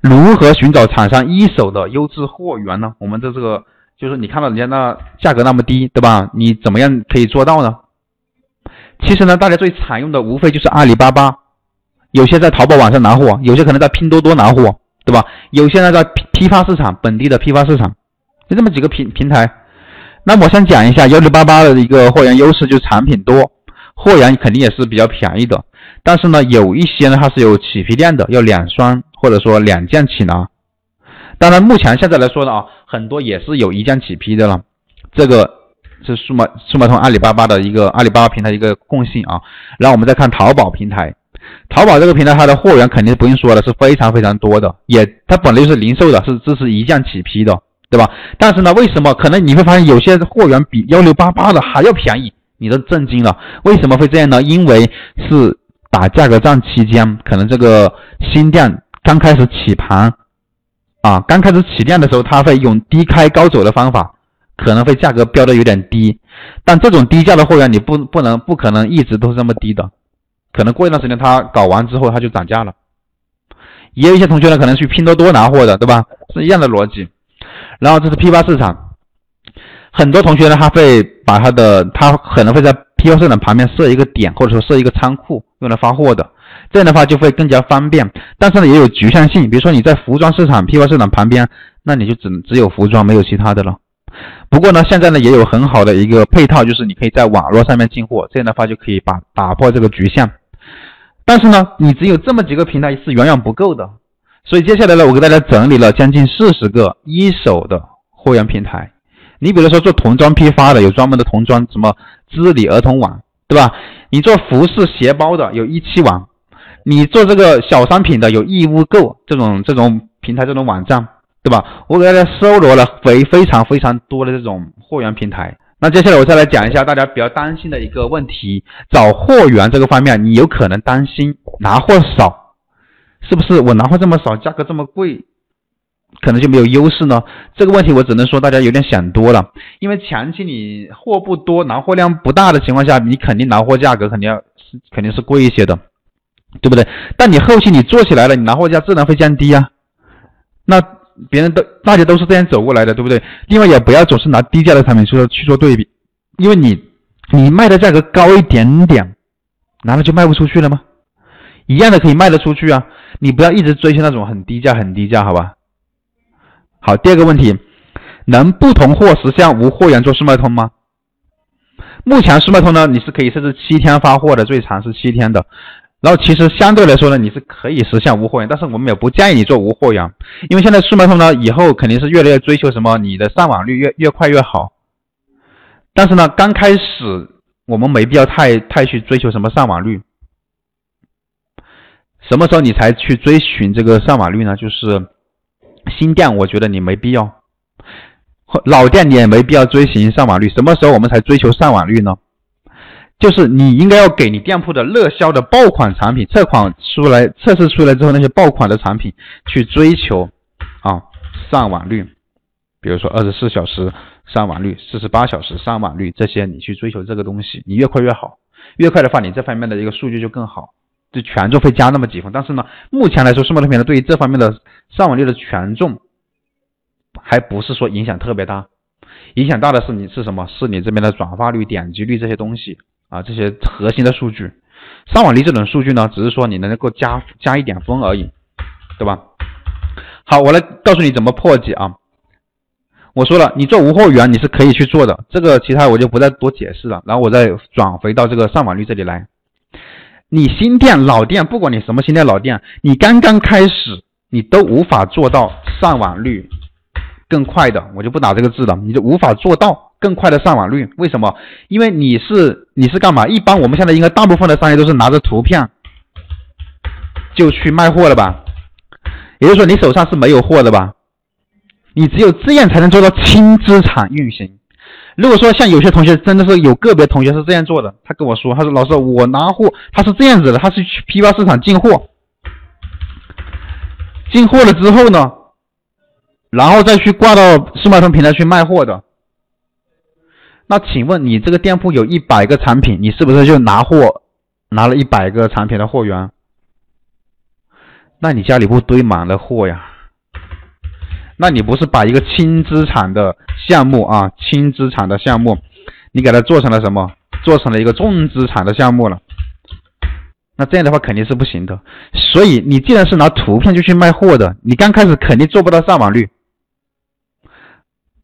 如何寻找厂商一手的优质货源呢？我们的这个就是你看到人家那价格那么低，对吧？你怎么样可以做到呢？其实呢，大家最常用的无非就是阿里巴巴，有些在淘宝网上拿货，有些可能在拼多多拿货，对吧？有些呢在批批发市场，本地的批发市场，就这么几个平平台。那我想讲一下幺六八八的一个货源优势，就是产品多，货源肯定也是比较便宜的。但是呢，有一些呢它是有起批量的，要两双或者说两件起拿。当然，目前现在来说呢啊，很多也是有一件起批的了。这个是数码数码通阿里巴巴的一个阿里巴巴平台一个共性啊。然后我们再看淘宝平台，淘宝这个平台它的货源肯定不用说了，是非常非常多的，也它本来就是零售的，是支持一件起批的。对吧？但是呢，为什么可能你会发现有些货源比幺六八八的还要便宜？你都震惊了。为什么会这样呢？因为是打价格战期间，可能这个新店刚开始起盘啊，刚开始起量的时候，他会用低开高走的方法，可能会价格标的有点低。但这种低价的货源，你不不能不可能一直都是这么低的，可能过一段时间他搞完之后他就涨价了。也有一些同学呢，可能去拼多多拿货的，对吧？是一样的逻辑。然后这是批发市场，很多同学呢，他会把他的他可能会在批发市场旁边设一个点，或者说设一个仓库用来发货的，这样的话就会更加方便。但是呢，也有局限性，比如说你在服装市场、批发市场旁边，那你就只只有服装，没有其他的了。不过呢，现在呢也有很好的一个配套，就是你可以在网络上面进货，这样的话就可以把打破这个局限。但是呢，你只有这么几个平台是远远不够的。所以接下来呢，我给大家整理了将近四十个一手的货源平台。你比如说做童装批发的，有专门的童装什么织里儿童网，对吧？你做服饰鞋包的，有一期网；你做这个小商品的，有义乌购这种这种平台这种网站，对吧？我给大家搜罗了非非常非常多的这种货源平台。那接下来我再来讲一下大家比较担心的一个问题：找货源这个方面，你有可能担心拿货少。是不是我拿货这么少，价格这么贵，可能就没有优势呢？这个问题我只能说大家有点想多了。因为前期你货不多，拿货量不大的情况下，你肯定拿货价格肯定要是肯定是贵一些的，对不对？但你后期你做起来了，你拿货价自然会降低啊。那别人都大家都是这样走过来的，对不对？另外也不要总是拿低价的产品去做去做对比，因为你你卖的价格高一点点，难道就卖不出去了吗？一样的可以卖得出去啊。你不要一直追求那种很低价、很低价，好吧？好，第二个问题，能不同货实现无货源做速卖通吗？目前速卖通呢，你是可以设置七天发货的，最长是七天的。然后其实相对来说呢，你是可以实现无货源，但是我们也不建议你做无货源，因为现在数码通呢，以后肯定是越来越追求什么，你的上网率越越快越好。但是呢，刚开始我们没必要太太去追求什么上网率。什么时候你才去追寻这个上网率呢？就是新店，我觉得你没必要；老店你也没必要追寻上网率。什么时候我们才追求上网率呢？就是你应该要给你店铺的热销的爆款产品测款出来、测试出来之后，那些爆款的产品去追求啊上网率。比如说二十四小时上网率、四十八小时上网率这些，你去追求这个东西，你越快越好。越快的话，你这方面的一个数据就更好。就权重会加那么几分，但是呢，目前来说，数码产品呢对于这方面的上网率的权重，还不是说影响特别大。影响大的是你是什么？是你这边的转化率、点击率这些东西啊，这些核心的数据。上网率这种数据呢，只是说你能够加加一点分而已，对吧？好，我来告诉你怎么破解啊。我说了，你做无货源你是可以去做的，这个其他我就不再多解释了。然后我再转回到这个上网率这里来。你新店、老店，不管你什么新店、老店，你刚刚开始，你都无法做到上网率更快的，我就不打这个字了，你就无法做到更快的上网率。为什么？因为你是你是干嘛？一般我们现在应该大部分的商业都是拿着图片就去卖货了吧？也就是说，你手上是没有货的吧？你只有这样才能做到轻资产运行。如果说像有些同学真的是有个别同学是这样做的，他跟我说，他说老师我拿货，他是这样子的，他是去批发市场进货，进货了之后呢，然后再去挂到数码通平台去卖货的。那请问你这个店铺有一百个产品，你是不是就拿货拿了一百个产品的货源？那你家里不堆满了货呀？那你不是把一个轻资产的项目啊，轻资产的项目，你给它做成了什么？做成了一个重资产的项目了。那这样的话肯定是不行的。所以你既然是拿图片就去卖货的，你刚开始肯定做不到上网率。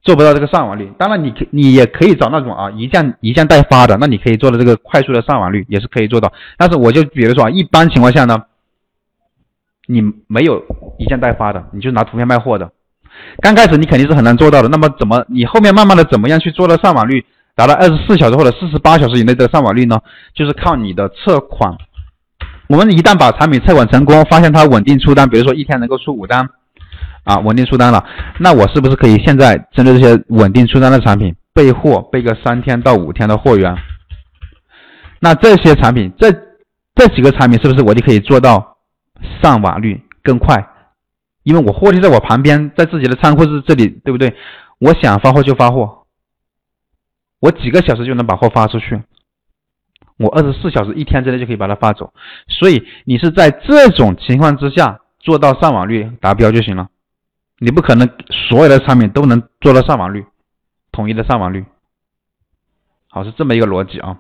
做不到这个上网率，当然你可你也可以找那种啊一件一件代发的，那你可以做的这个快速的上网率也是可以做到。但是我就比如说啊，一般情况下呢，你没有一件代发的，你就拿图片卖货的，刚开始你肯定是很难做到的。那么怎么你后面慢慢的怎么样去做到上网率达到二十四小时或者四十八小时以内的上网率呢？就是靠你的测款。我们一旦把产品测款成功，发现它稳定出单，比如说一天能够出五单。啊，稳定出单了，那我是不是可以现在针对这些稳定出单的产品备货，备个三天到五天的货源？那这些产品，这这几个产品是不是我就可以做到上网率更快？因为我货就在我旁边，在自己的仓库是这里，对不对？我想发货就发货，我几个小时就能把货发出去，我二十四小时一天之内就可以把它发走。所以你是在这种情况之下做到上网率达标就行了。你不可能所有的产品都能做到上网率，统一的上网率，好是这么一个逻辑啊。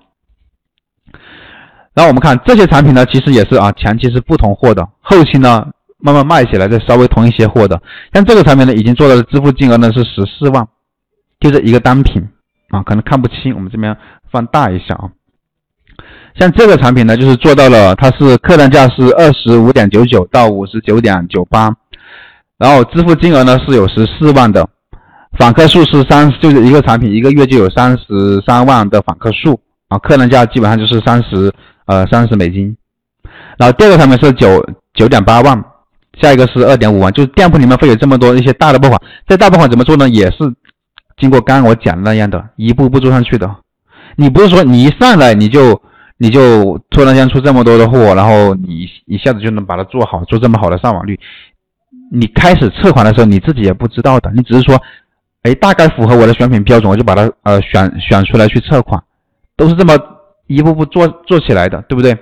然后我们看这些产品呢，其实也是啊，前期是不同货的，后期呢慢慢卖起来再稍微同一些货的。像这个产品呢，已经做到的支付金额呢是十四万，就这一个单品啊，可能看不清，我们这边放大一下啊。像这个产品呢，就是做到了，它是客单价是二十五点九九到五十九点九八。然后支付金额呢是有十四万的，访客数是三，就是一个产品一个月就有三十三万的访客数啊，客单价基本上就是三十呃三十美金。然后第二个产品是九九点八万，下一个是二点五万，就是店铺里面会有这么多一些大的爆款，这大爆款怎么做呢？也是经过刚刚我讲的那样的一步步做上去的。你不是说你一上来你就你就突然间出这么多的货，然后你一下子就能把它做好，做这么好的上网率。你开始测款的时候，你自己也不知道的，你只是说，哎，大概符合我的选品标准，我就把它呃选选出来去测款，都是这么一步步做做起来的，对不对？